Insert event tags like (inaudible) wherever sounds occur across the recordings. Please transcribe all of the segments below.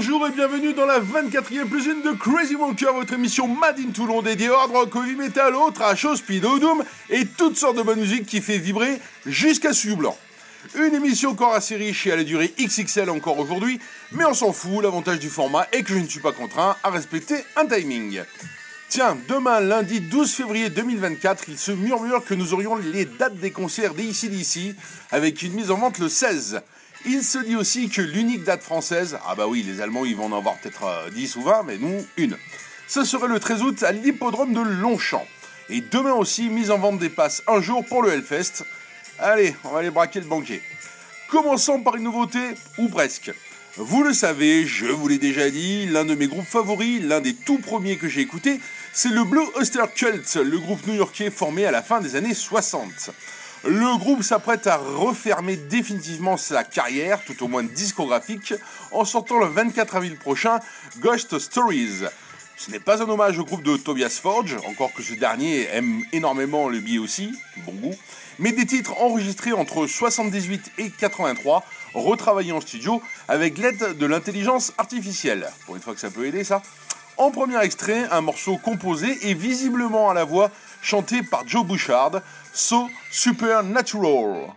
bonjour et bienvenue dans la 24e plus de Crazy Walker, votre émission Mad in Toulon dédiée hard rock, heavy metal, au trash, au speed, au doom et toutes sortes de bonne musique qui fait vibrer jusqu'à su blanc. Une émission encore assez riche et à la durée XXL encore aujourd'hui, mais on s'en fout, l'avantage du format est que je ne suis pas contraint à respecter un timing. Tiens, demain, lundi 12 février 2024, il se murmure que nous aurions les dates des concerts d'ici avec une mise en vente le 16. Il se dit aussi que l'unique date française, ah bah oui, les Allemands ils vont en avoir peut-être 10 euh, ou 20, mais nous, une. Ce serait le 13 août à l'hippodrome de Longchamp. Et demain aussi, mise en vente des passes un jour pour le Hellfest. Allez, on va aller braquer le banquier. Commençons par une nouveauté, ou presque. Vous le savez, je vous l'ai déjà dit, l'un de mes groupes favoris, l'un des tout premiers que j'ai écouté, c'est le Blue Oyster Cult, le groupe new-yorkais formé à la fin des années 60. Le groupe s'apprête à refermer définitivement sa carrière, tout au moins discographique, en sortant le 24 avril prochain Ghost Stories. Ce n'est pas un hommage au groupe de Tobias Forge, encore que ce dernier aime énormément le billet aussi, bon goût, mais des titres enregistrés entre 78 et 83, retravaillés en studio avec l'aide de l'intelligence artificielle. Pour une fois que ça peut aider ça. En premier extrait, un morceau composé et visiblement à la voix chanté par Joe Bouchard, So Supernatural.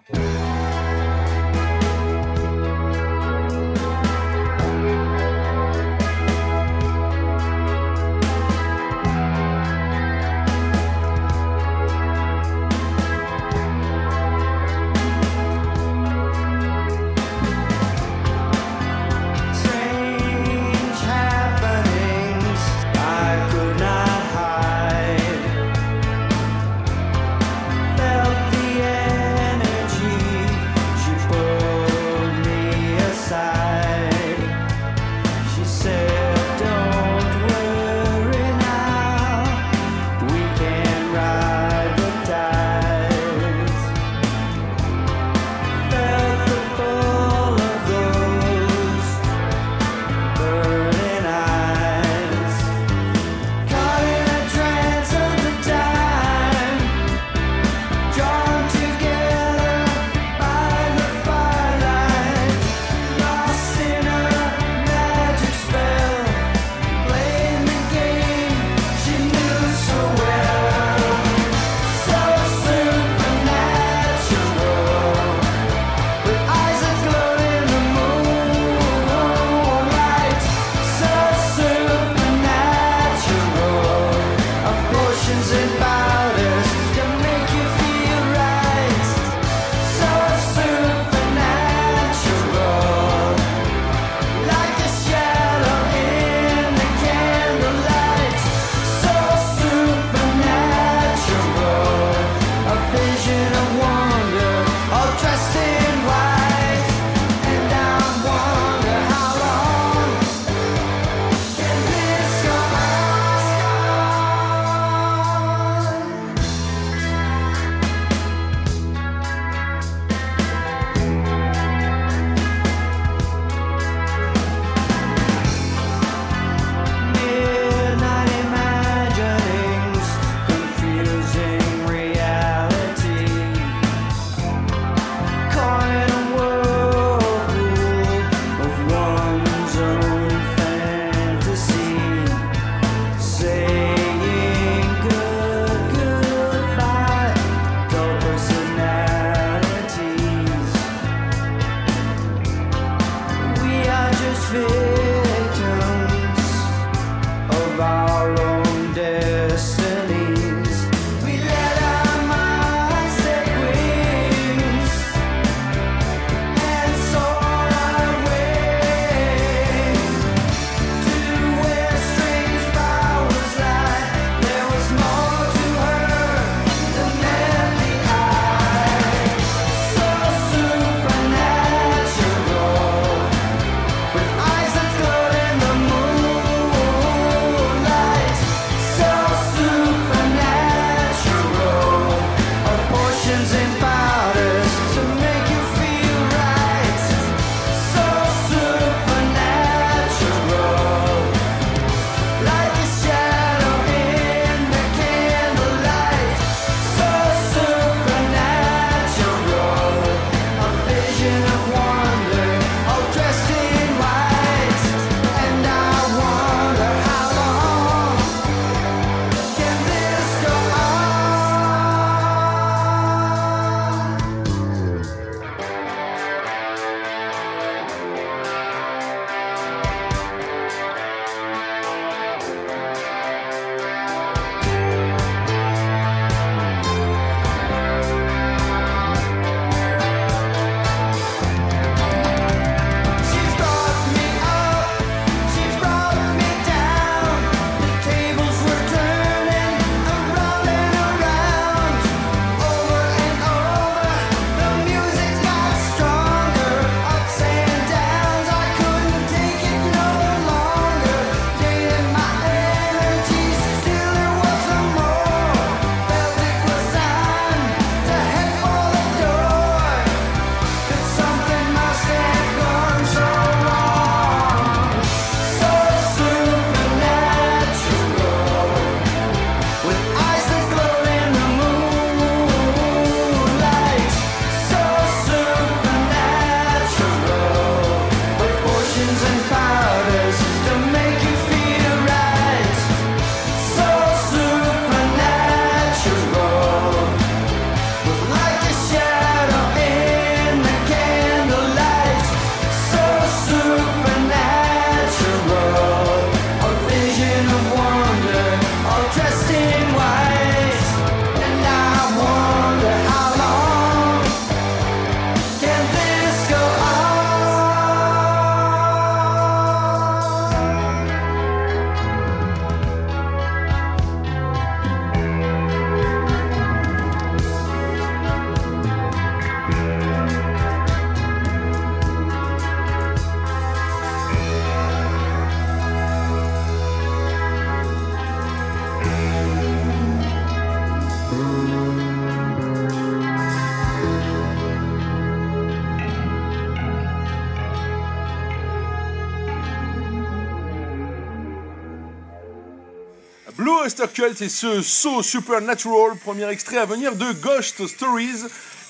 Cult et ce So Supernatural, premier extrait à venir de Ghost Stories,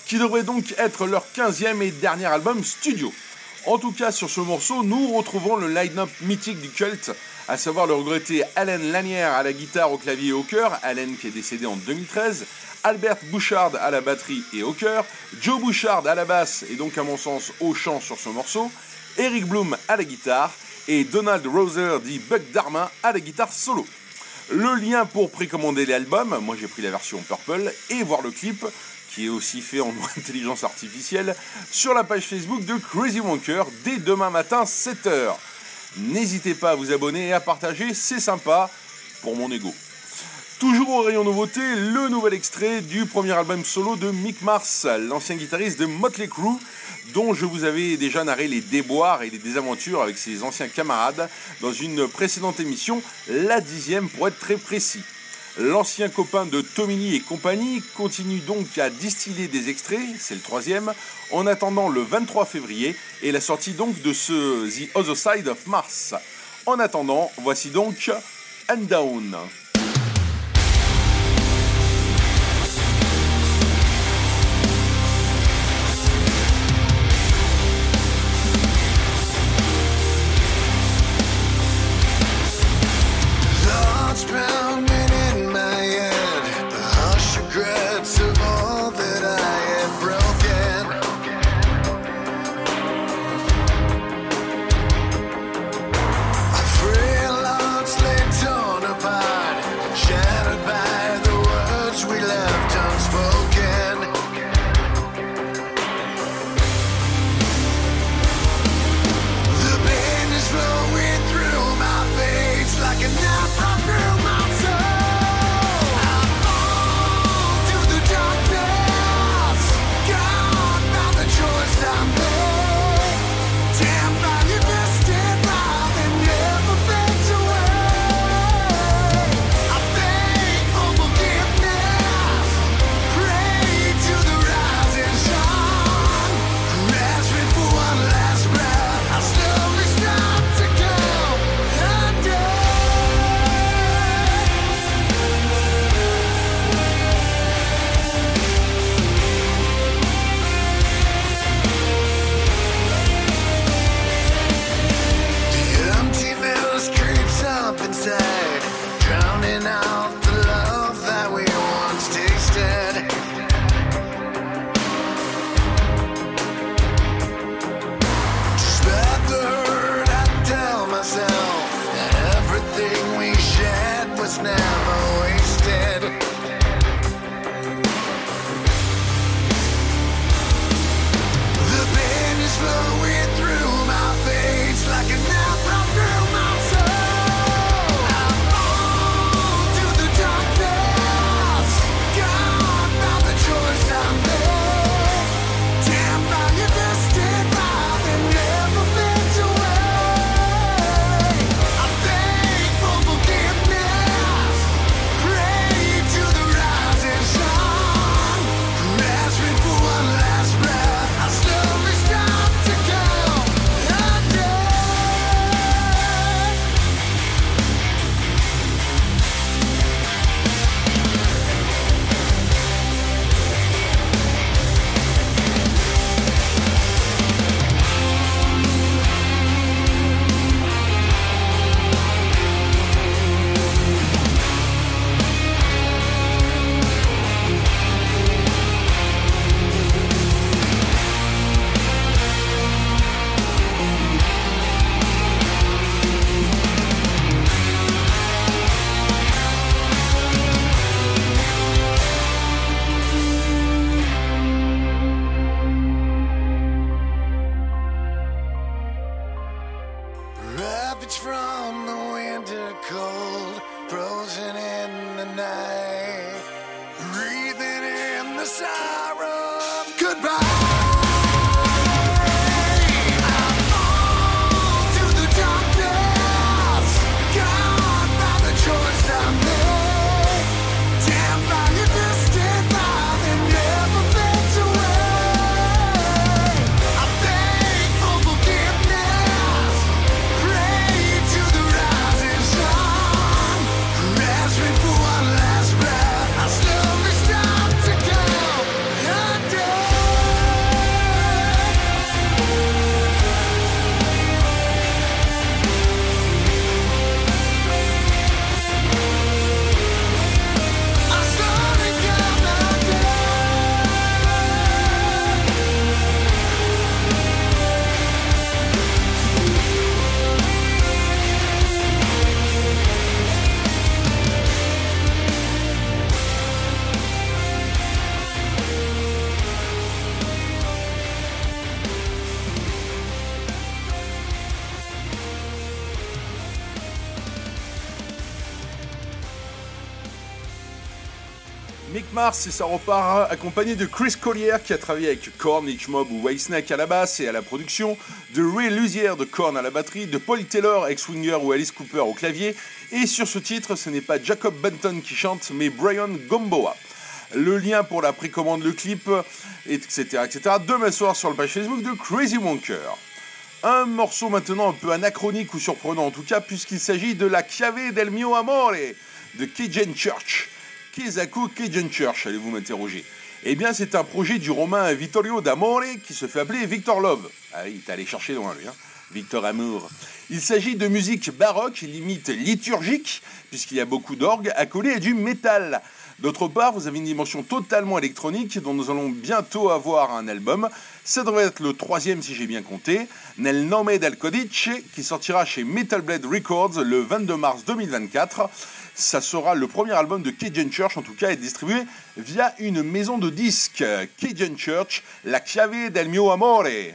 qui devrait donc être leur 15e et dernier album studio. En tout cas, sur ce morceau, nous retrouvons le line-up mythique du cult, à savoir le regretté Alan Lanière à la guitare, au clavier et au chœur, Alan qui est décédé en 2013, Albert Bouchard à la batterie et au chœur, Joe Bouchard à la basse et donc à mon sens au chant sur ce morceau, Eric Bloom à la guitare et Donald Roser dit Buck Darma à la guitare solo. Le lien pour précommander l'album, moi j'ai pris la version Purple, et voir le clip, qui est aussi fait en (laughs) intelligence artificielle, sur la page Facebook de Crazy Wonker dès demain matin 7h. N'hésitez pas à vous abonner et à partager, c'est sympa pour mon ego. Toujours au rayon nouveauté, le nouvel extrait du premier album solo de Mick Mars, l'ancien guitariste de Motley Crue, dont je vous avais déjà narré les déboires et les désaventures avec ses anciens camarades dans une précédente émission, la dixième pour être très précis. L'ancien copain de Tomini et compagnie continue donc à distiller des extraits, c'est le troisième, en attendant le 23 février et la sortie donc de ce The Other Side of Mars. En attendant, voici donc And Down. Mars et ça repart accompagné de Chris Collier qui a travaillé avec Korn, Mob ou Whitesnake à la basse et à la production, de Ray Luzier de Korn à la batterie, de Paul Taylor, ex-winger ou Alice Cooper au clavier. Et sur ce titre, ce n'est pas Jacob Benton qui chante, mais Brian Gomboa. Le lien pour la précommande, le clip, etc., etc. Demain soir sur le page Facebook de Crazy Wonker. Un morceau maintenant un peu anachronique ou surprenant en tout cas, puisqu'il s'agit de la Chiave del mio amore de Cajun Church. Kizaku Cajun Church, allez-vous m'interroger Eh bien, c'est un projet du romain Vittorio d'Amore qui se fait appeler Victor Love. Ah il est allé chercher loin lui, hein Victor Amour. Il s'agit de musique baroque, limite liturgique, puisqu'il y a beaucoup d'orgues accolés à du métal. D'autre part, vous avez une dimension totalement électronique dont nous allons bientôt avoir un album. Ça devrait être le troisième si j'ai bien compté. Nel nome del codice, qui sortira chez Metal Blade Records le 22 mars 2024. Ça sera le premier album de Cajun Church, en tout cas, est distribué via une maison de disques. Cajun Church, La Chiave del mio amore.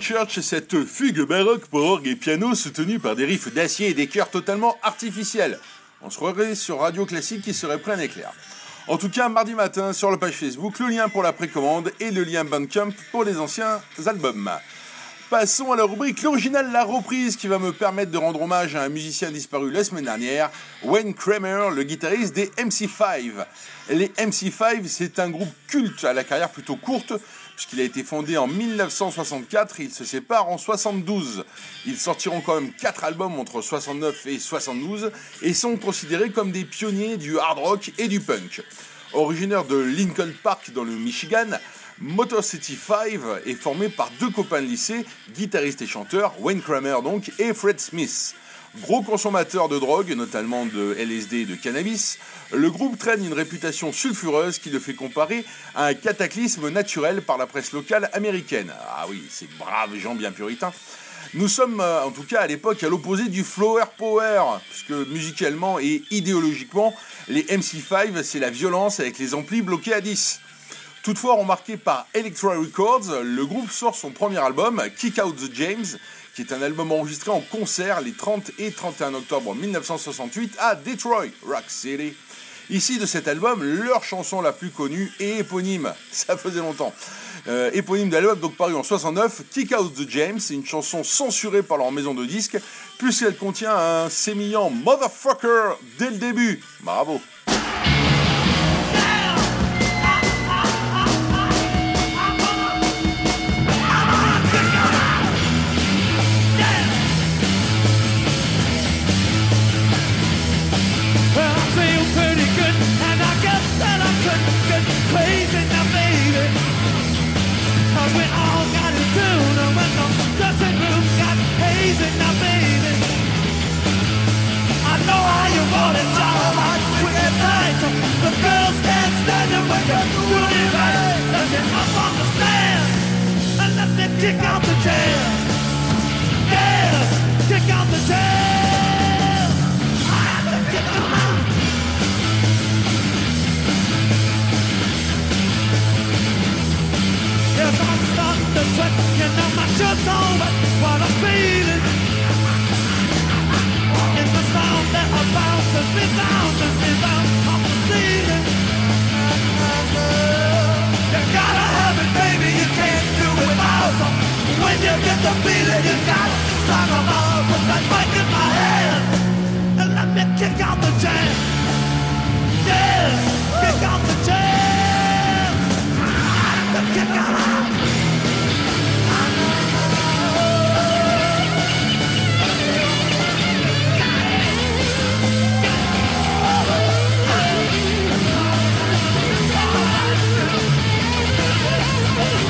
Church et cette fugue baroque pour orgue et piano soutenue par des riffs d'acier et des chœurs totalement artificiels. On se croirait sur Radio Classique qui serait plein éclair. En tout cas, mardi matin, sur la page Facebook, le lien pour la précommande et le lien Bandcamp pour les anciens albums. Passons à la rubrique L'original, la reprise qui va me permettre de rendre hommage à un musicien disparu la semaine dernière, Wayne Kramer, le guitariste des MC5. Les MC5, c'est un groupe culte à la carrière plutôt courte, puisqu'il a été fondé en 1964 et il se sépare en 72. Ils sortiront quand même 4 albums entre 69 et 72 et sont considérés comme des pionniers du hard rock et du punk. Originaire de Lincoln Park dans le Michigan, Motor City 5 est formé par deux copains de lycée, guitariste et chanteur, Wayne Kramer donc, et Fred Smith. Gros consommateur de drogue, notamment de LSD et de cannabis, le groupe traîne une réputation sulfureuse qui le fait comparer à un cataclysme naturel par la presse locale américaine. Ah oui, ces braves gens bien puritains. Nous sommes euh, en tout cas à l'époque à l'opposé du flower power, puisque musicalement et idéologiquement, les MC5 c'est la violence avec les amplis bloqués à 10. Toutefois remarqué par Electra Records, le groupe sort son premier album, Kick Out the James, qui est un album enregistré en concert les 30 et 31 octobre 1968 à Detroit, Rock City. Ici de cet album, leur chanson la plus connue et éponyme, (laughs) ça faisait longtemps. Euh, éponyme d'album donc paru en 69, Kick Out the James, une chanson censurée par leur maison de disques, puisqu'elle contient un sémillant motherfucker dès le début. Bravo. Kick out the jam. Yes, kick out the jail. I have to kick them out. Yes, I'm starting to sweat. You know my shirt's all wet. What I'm feeling. In the sound that I bounce and resounds and you get the feeling, you gotta song all. Put that mic in my hand and let me kick out the jam. Yes, kick out the jam. So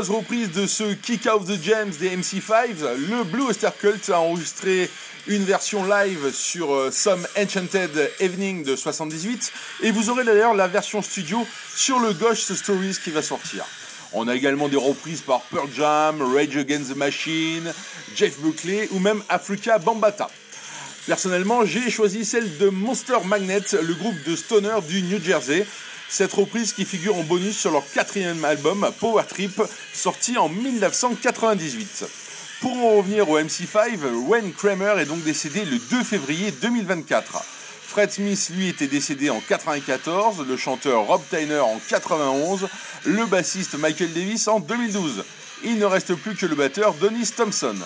nombreuses reprises de ce Kick Out the Gems des MC5, le Blue Oyster Cult a enregistré une version live sur euh, Some Enchanted Evening de 78 et vous aurez d'ailleurs la version studio sur le Ghost Stories qui va sortir. On a également des reprises par Pearl Jam, Rage Against the Machine, Jeff Buckley ou même Africa Bambata. Personnellement, j'ai choisi celle de Monster Magnet, le groupe de stoner du New Jersey. Cette reprise qui figure en bonus sur leur quatrième album, Power Trip, sorti en 1998. Pour en revenir au MC5, Wayne Kramer est donc décédé le 2 février 2024. Fred Smith, lui, était décédé en 94, le chanteur Rob Tyner en 91, le bassiste Michael Davis en 2012. Il ne reste plus que le batteur Dennis Thompson.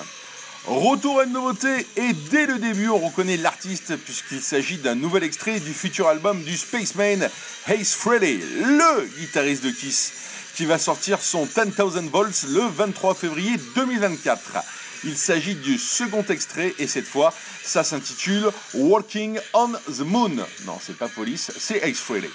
Retour à une nouveauté et dès le début on reconnaît l'artiste puisqu'il s'agit d'un nouvel extrait du futur album du Spaceman Ace Frehley, le guitariste de Kiss, qui va sortir son 10,000 volts le 23 février 2024. Il s'agit du second extrait et cette fois ça s'intitule Walking on the Moon. Non c'est pas Police, c'est Ace Frehley.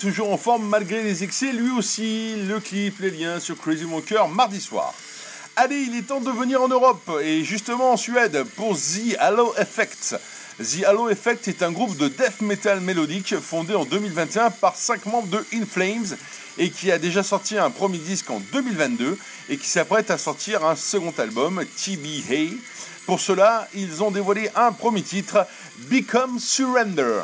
Toujours en forme malgré les excès, lui aussi. Le clip, les liens sur Crazy Walker mardi soir. Allez, il est temps de venir en Europe, et justement en Suède, pour The Halo Effect. The Halo Effect est un groupe de death metal mélodique fondé en 2021 par 5 membres de In Flames et qui a déjà sorti un premier disque en 2022 et qui s'apprête à sortir un second album, TB Hay. Pour cela, ils ont dévoilé un premier titre, Become Surrender.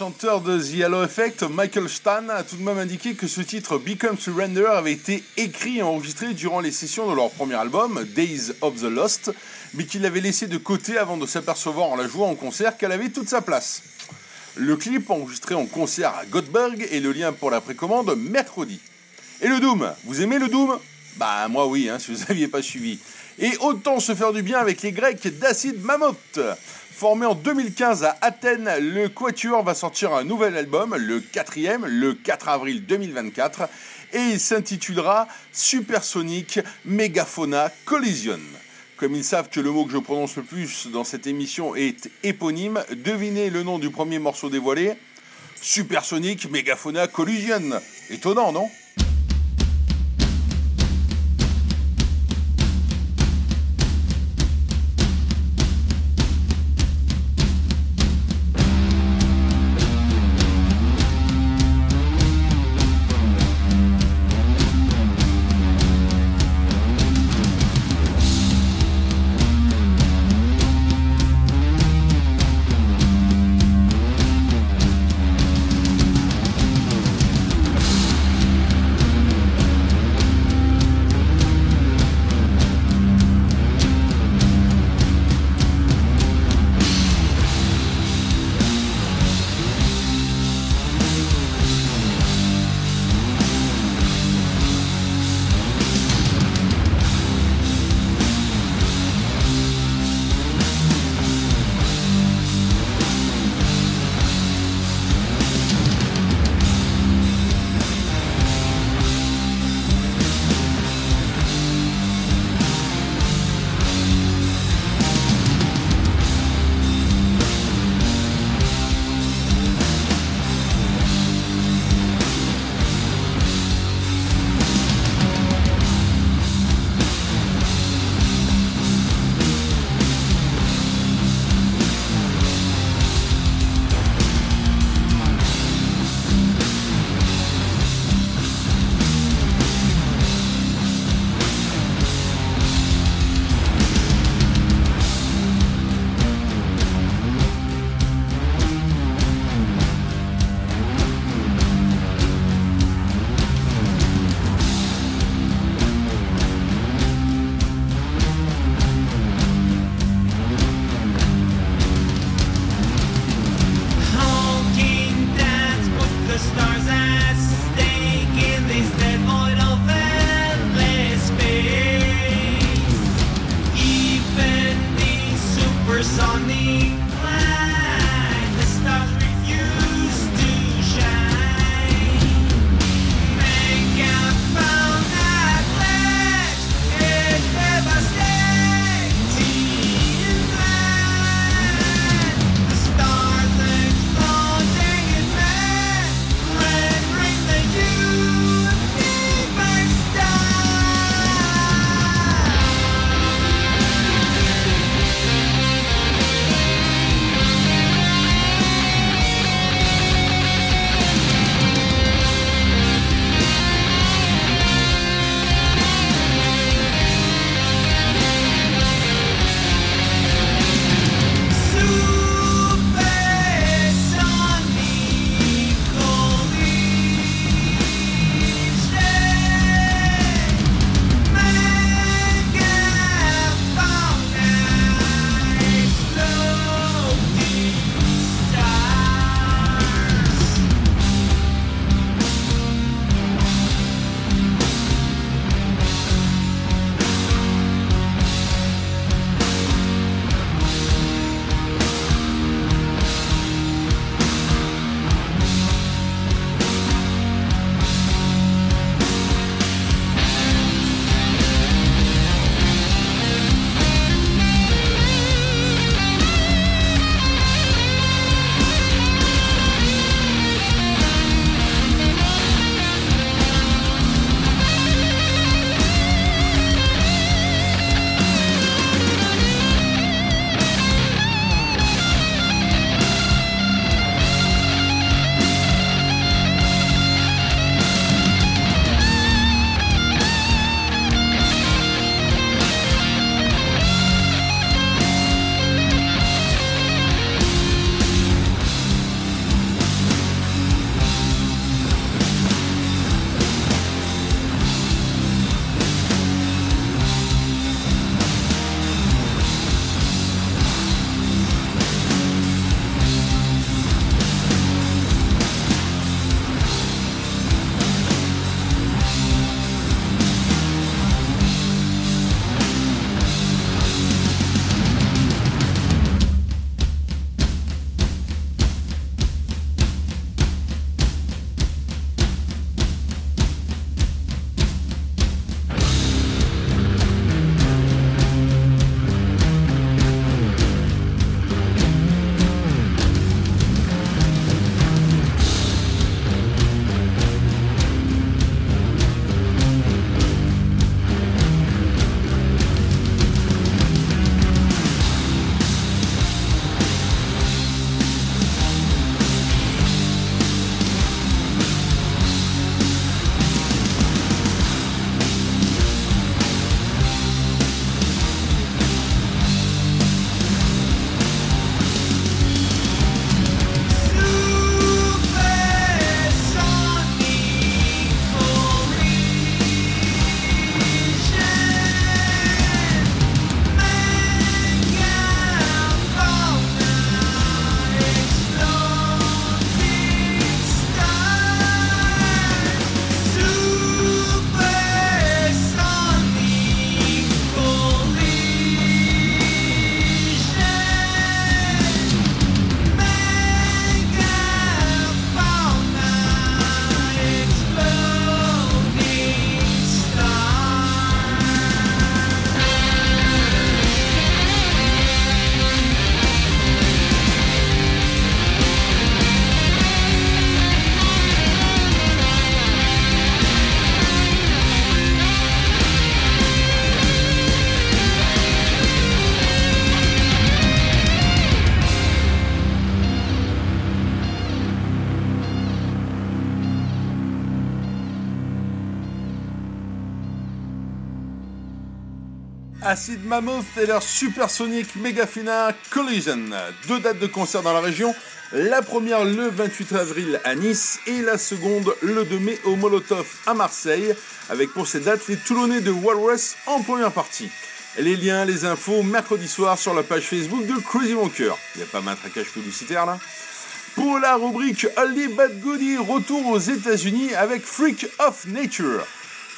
Chanteur de The Halo Effect, Michael Stan, a tout de même indiqué que ce titre Become Surrender avait été écrit et enregistré durant les sessions de leur premier album, Days of the Lost, mais qu'il l'avait laissé de côté avant de s'apercevoir en la jouant en concert qu'elle avait toute sa place. Le clip enregistré en concert à Göteborg et le lien pour la précommande mercredi. Et le Doom, vous aimez le Doom? Bah moi oui, hein, si vous (laughs) n'aviez pas suivi. Et autant se faire du bien avec les Grecs d'Acid Mammoth. Formé en 2015 à Athènes, le Quatuor va sortir un nouvel album, le quatrième, le 4 avril 2024, et il s'intitulera Supersonic Megaphona Collision. Comme ils savent que le mot que je prononce le plus dans cette émission est éponyme, devinez le nom du premier morceau dévoilé Supersonic Megaphona Collision. Étonnant, non? Mammoth et leur supersonique Megafina Collision. Deux dates de concert dans la région. La première le 28 avril à Nice et la seconde le 2 mai au Molotov à Marseille, avec pour ces dates les Toulonnais de Walrus en première partie. Les liens, les infos, mercredi soir sur la page Facebook de Crazy Wonker. Il n'y a pas traquage publicitaire là Pour la rubrique Only Bad Goody, retour aux États-Unis avec Freak of Nature.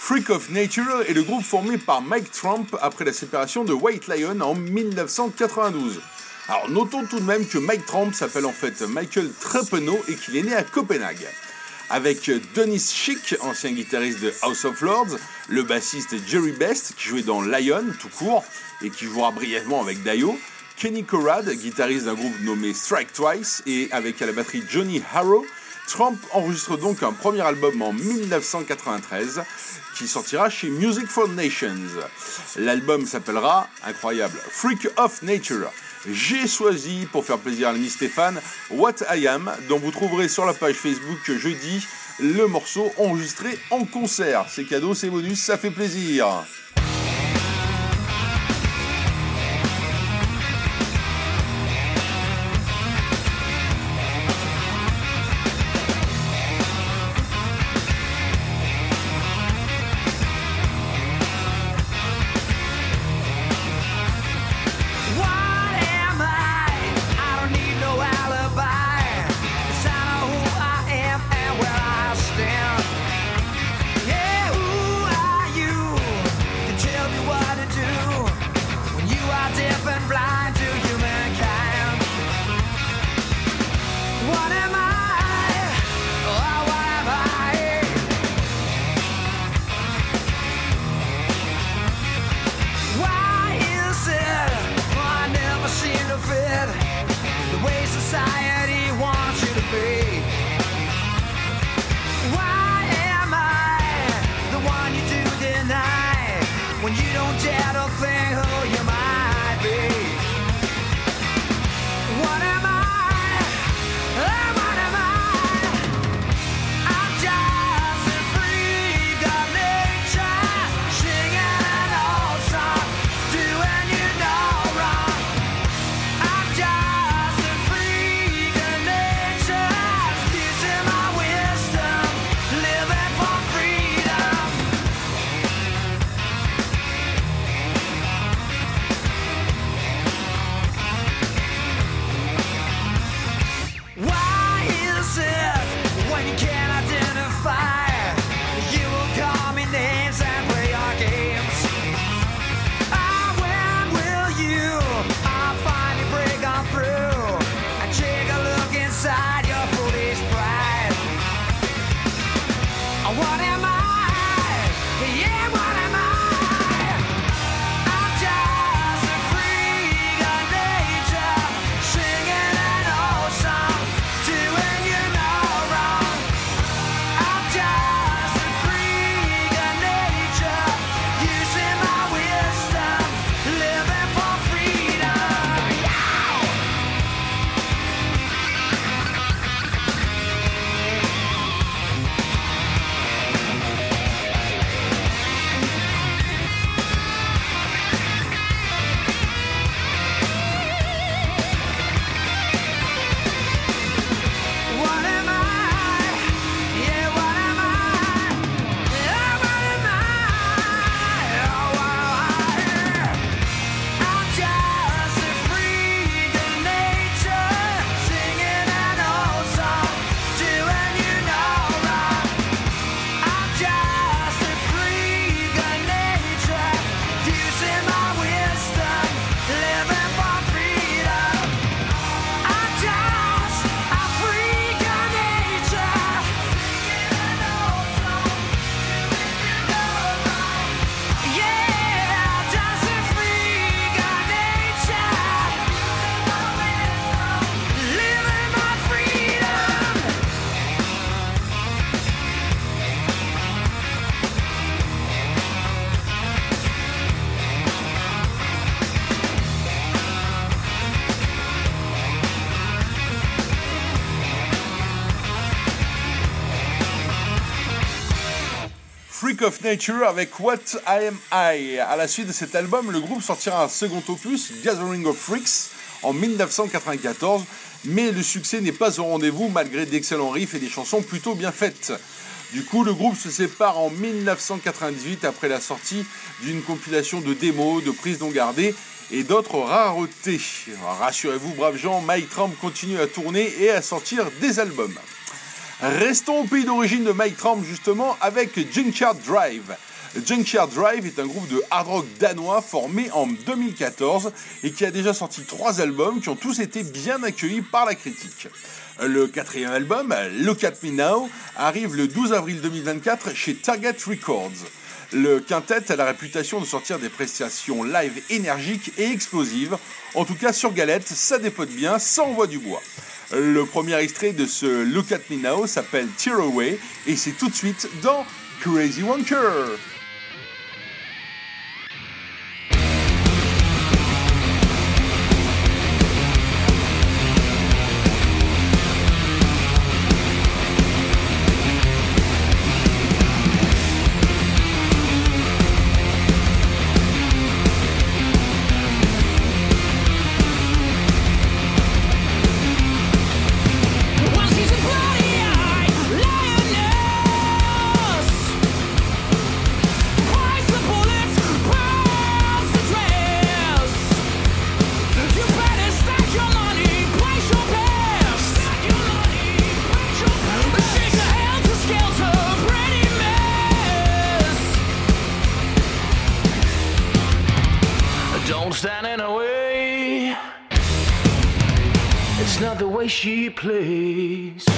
Freak of Nature est le groupe formé par Mike Trump après la séparation de White Lion en 1992. Alors notons tout de même que Mike Trump s'appelle en fait Michael Treppenot et qu'il est né à Copenhague. Avec Dennis Schick, ancien guitariste de House of Lords, le bassiste Jerry Best qui jouait dans Lion tout court et qui jouera brièvement avec Dio, Kenny Corrad, guitariste d'un groupe nommé Strike Twice, et avec à la batterie Johnny Harrow, Trump enregistre donc un premier album en 1993 qui sortira chez Music for Nations. L'album s'appellera, incroyable, Freak of Nature. J'ai choisi, pour faire plaisir à l'ami Stéphane, What I Am, dont vous trouverez sur la page Facebook jeudi le morceau enregistré en concert. C'est cadeau, c'est bonus, ça fait plaisir. Of Nature avec What I Am I. À la suite de cet album, le groupe sortira un second opus, Gathering of Freaks, en 1994, mais le succès n'est pas au rendez-vous malgré d'excellents riffs et des chansons plutôt bien faites. Du coup, le groupe se sépare en 1998 après la sortie d'une compilation de démos, de prises non gardées et d'autres raretés. Rassurez-vous, braves gens, Mike Trump continue à tourner et à sortir des albums. Restons au pays d'origine de Mike Trump justement avec Junkyard Drive. Junkyard Drive est un groupe de hard rock danois formé en 2014 et qui a déjà sorti trois albums qui ont tous été bien accueillis par la critique. Le quatrième album, Look at Me Now, arrive le 12 avril 2024 chez Target Records. Le quintet a la réputation de sortir des prestations live énergiques et explosives. En tout cas, sur Galette, ça dépote bien, ça envoie du bois. Le premier extrait de ce Look at Me Now s'appelle Tear Away et c'est tout de suite dans Crazy Wonker. place.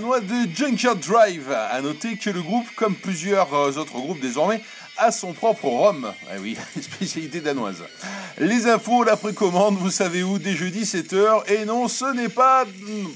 Plays. de Junkyard Drive. A noter que le groupe, comme plusieurs euh, autres groupes désormais, a son propre rhum. Eh oui, (laughs) spécialité danoise. Les infos, la précommande, vous savez où, dès jeudi 7h. Et non, ce n'est pas... Hmm,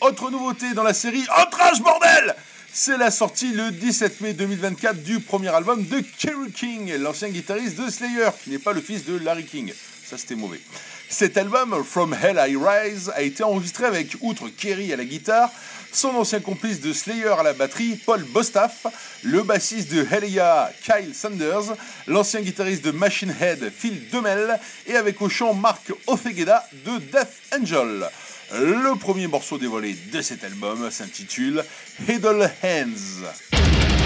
autre nouveauté dans la série Outrage bordel c'est la sortie le 17 mai 2024 du premier album de Kerry King, l'ancien guitariste de Slayer, qui n'est pas le fils de Larry King. Ça, c'était mauvais. Cet album, From Hell I Rise, a été enregistré avec, outre Kerry à la guitare, son ancien complice de Slayer à la batterie, Paul Bostaff, le bassiste de Helia, Kyle Sanders, l'ancien guitariste de Machine Head, Phil Demel, et avec au chant Mark Othegeda de Death Angel. Le premier morceau dévoilé de cet album s'intitule Heddle Hands.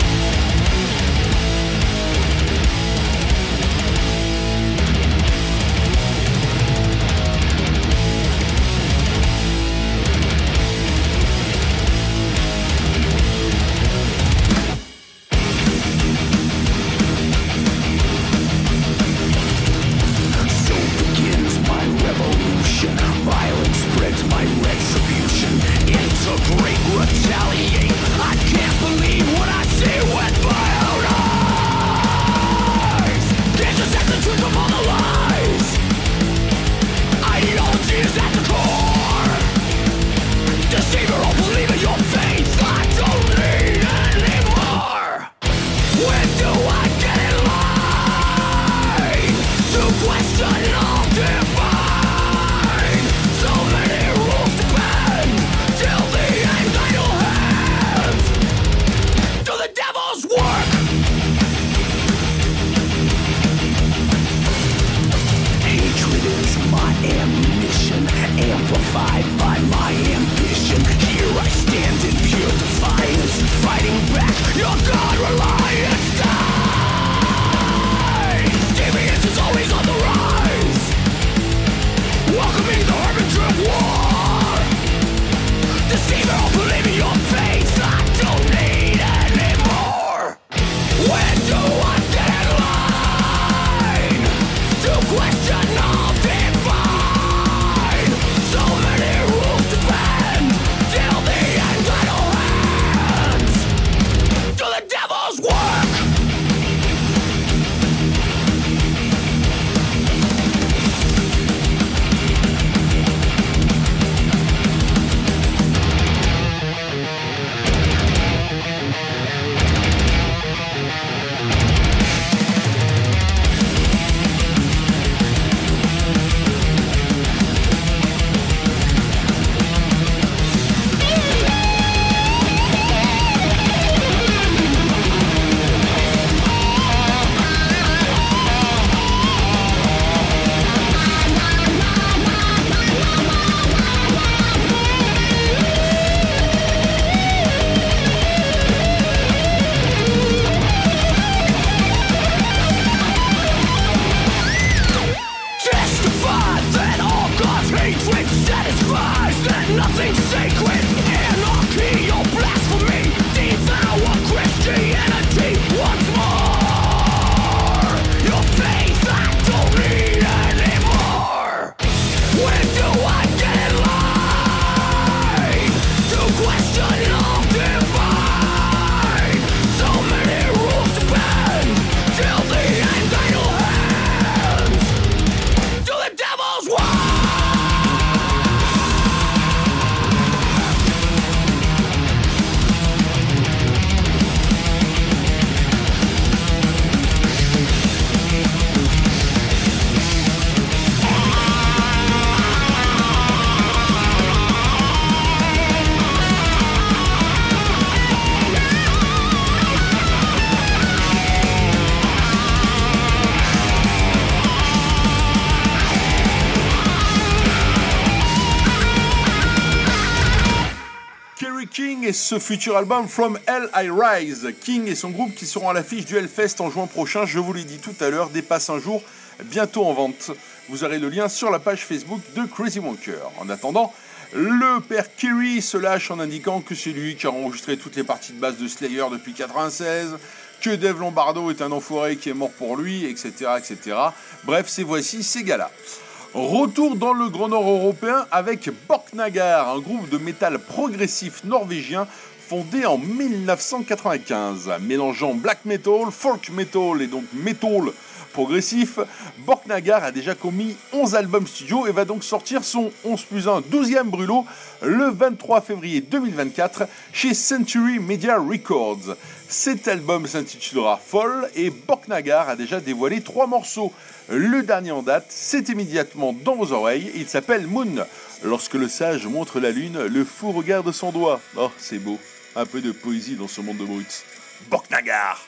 Ce futur album From Hell I Rise. King et son groupe qui seront à l'affiche du Hellfest en juin prochain, je vous l'ai dit tout à l'heure, dépasse un jour, bientôt en vente. Vous aurez le lien sur la page Facebook de Crazy Wonker. En attendant, le père Kerry se lâche en indiquant que c'est lui qui a enregistré toutes les parties de base de Slayer depuis 96, que Dave Lombardo est un enfoiré qui est mort pour lui, etc. etc. Bref, c'est voici ces gars-là. Retour dans le Grand Nord européen avec Borknagar, un groupe de métal progressif norvégien fondé en 1995, mélangeant black metal, folk metal et donc metal progressif, Borknagar a déjà commis 11 albums studio et va donc sortir son 11 plus 1 12e brûlot le 23 février 2024 chez Century Media Records. Cet album s'intitulera Fall et Borknagar a déjà dévoilé trois morceaux. Le dernier en date, c'est immédiatement dans vos oreilles, il s'appelle Moon. Lorsque le sage montre la lune, le fou regarde son doigt. Oh, c'est beau. Un peu de poésie dans ce monde de brutes. Borknagar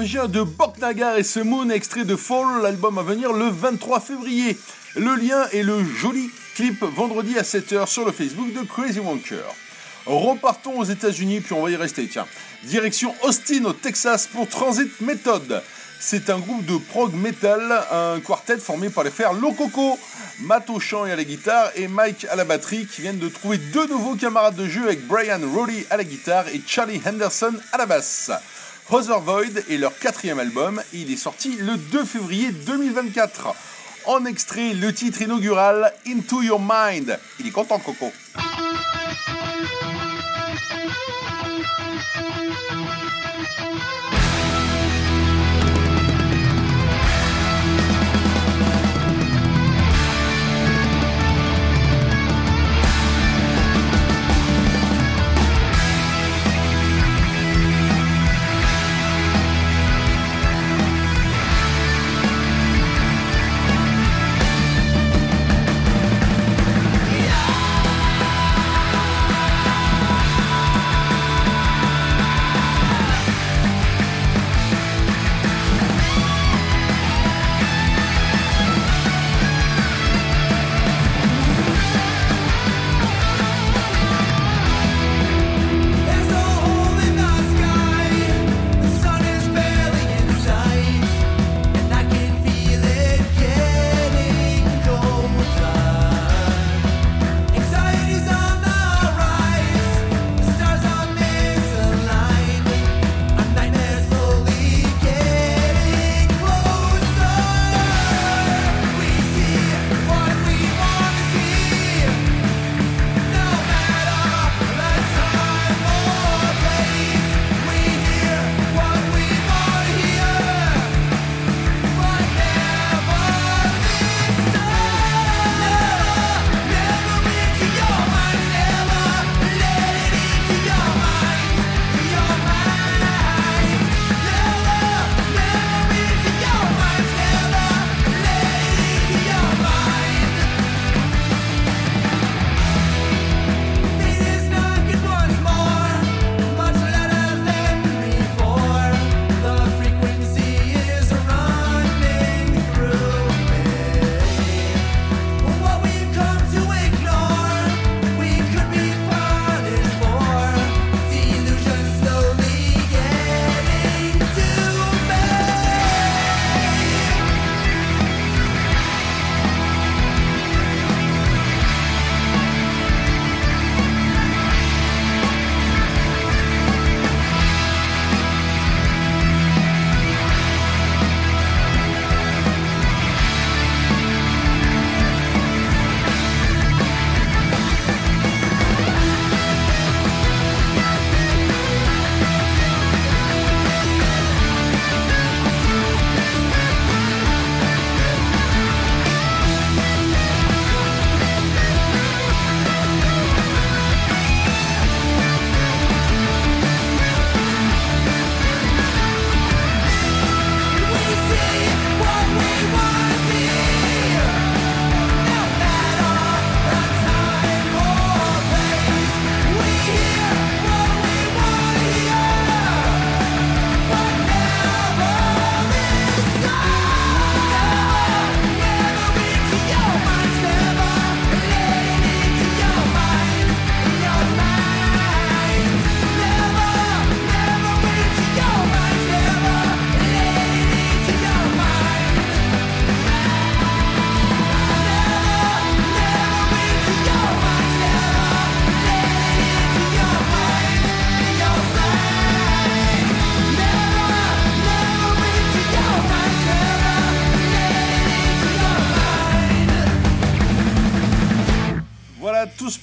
Les Norvégiens de Boknagar et Moon, extrait de Fall, l'album à venir le 23 février. Le lien est le joli clip vendredi à 7h sur le Facebook de Crazy Wonker. Repartons aux États-Unis, puis on va y rester, tiens. Direction Austin, au Texas, pour Transit Method. C'est un groupe de prog metal, un quartet formé par les frères Lococo, Matt au chant et à la guitare et Mike à la batterie qui viennent de trouver deux nouveaux camarades de jeu avec Brian Roddy à la guitare et Charlie Henderson à la basse. Other Void est leur quatrième album et il est sorti le 2 février 2024. En extrait, le titre inaugural Into Your Mind. Il est content Coco.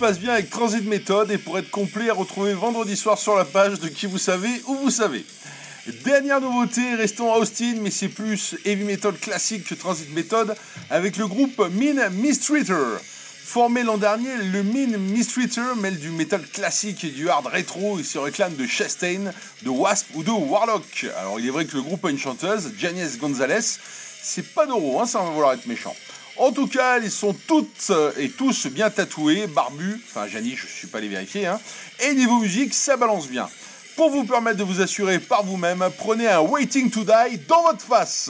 Passe bien avec Transit Méthode et pour être complet à retrouver vendredi soir sur la page de qui vous savez où vous savez. Dernière nouveauté, restons à Austin, mais c'est plus heavy metal classique que Transit Method avec le groupe Mean Mistreater. Formé l'an dernier, le Mean Mistreater mêle du metal classique et du hard rétro et se réclame de Chastain, de Wasp ou de Warlock. Alors il est vrai que le groupe a une chanteuse, Janice Gonzalez, c'est pas d'euro, hein, ça va vouloir être méchant. En tout cas, ils sont toutes et tous bien tatoués, barbus. Enfin, Janie, je suis pas allé vérifier. Hein. Et niveau musique, ça balance bien. Pour vous permettre de vous assurer par vous-même, prenez un Waiting to Die dans votre face.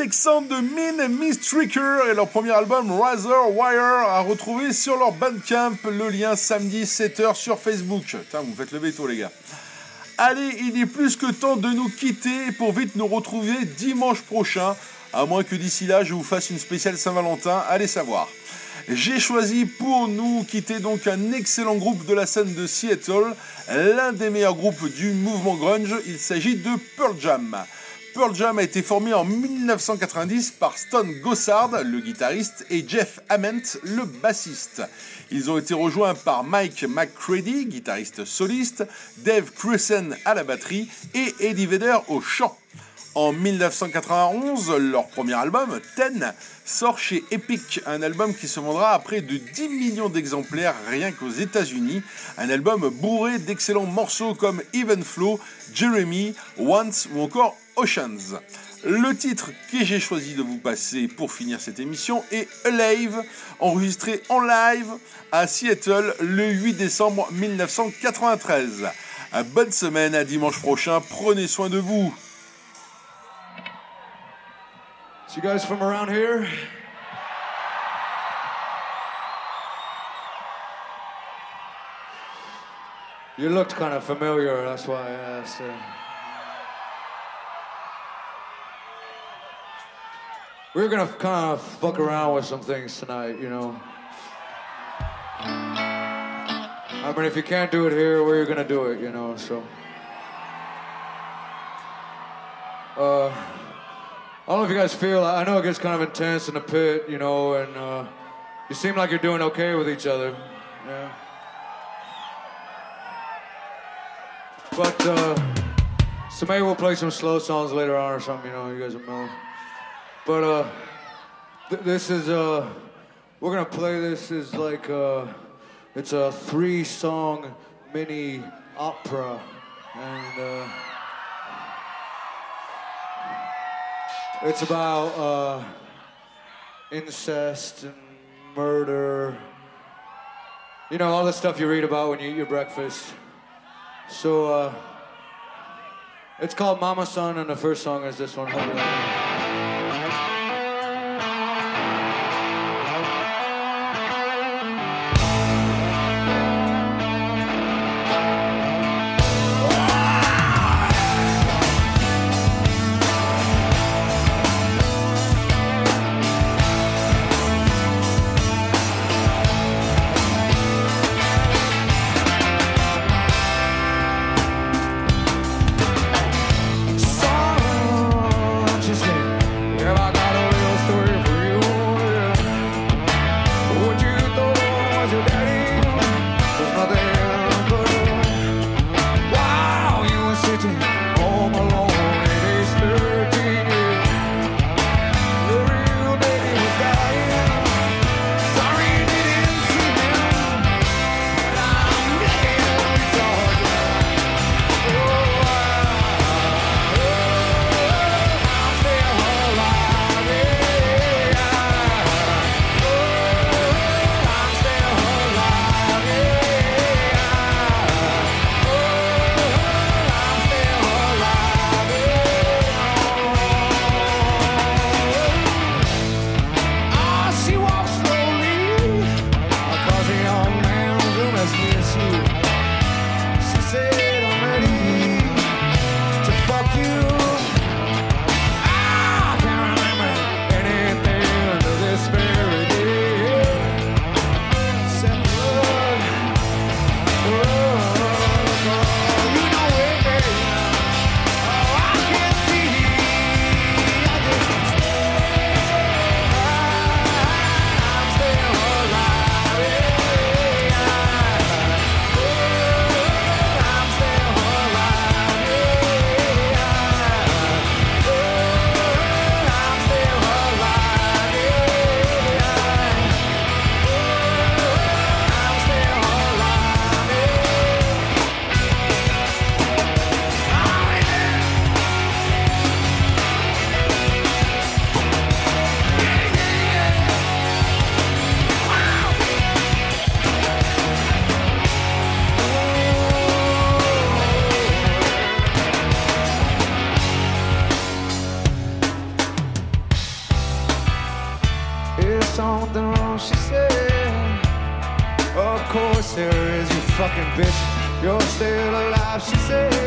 De Min Miss Tricker et leur premier album Razor Wire à retrouver sur leur Bandcamp. Le lien samedi 7h sur Facebook. Putain, vous faites le veto, les gars. Allez, il est plus que temps de nous quitter pour vite nous retrouver dimanche prochain. À moins que d'ici là, je vous fasse une spéciale Saint-Valentin, allez savoir. J'ai choisi pour nous quitter donc un excellent groupe de la scène de Seattle, l'un des meilleurs groupes du mouvement grunge, il s'agit de Pearl Jam. Pearl Jam a été formé en 1990 par Stone Gossard, le guitariste, et Jeff Ament, le bassiste. Ils ont été rejoints par Mike McCready, guitariste soliste, Dave Cruisen à la batterie et Eddie Vedder au chant. En 1991, leur premier album, Ten, sort chez Epic, un album qui se vendra à près de 10 millions d'exemplaires rien qu'aux États-Unis. Un album bourré d'excellents morceaux comme Even Flow, Jeremy, Once ou encore Oceans. Le titre que j'ai choisi de vous passer pour finir cette émission est Alive, enregistré en live à Seattle le 8 décembre 1993. Bonne semaine, à dimanche prochain, prenez soin de vous. You guys from around here? You looked kind of familiar, that's why I asked. Uh, we're gonna kind of fuck around with some things tonight, you know. I mean, if you can't do it here, where you gonna do it, you know? So. Uh, I don't know if you guys feel. I know it gets kind of intense in the pit, you know, and uh, you seem like you're doing okay with each other. Yeah. But uh, so maybe we'll play some slow songs later on or something. You know, you guys will know. But uh, th- this is uh, we're gonna play. This is like uh, it's a three-song mini opera, and. Uh, It's about uh, incest and murder. You know, all the stuff you read about when you eat your breakfast. So, uh, it's called Mama Son, and the first song is this one. Bitch. You're still alive, she said.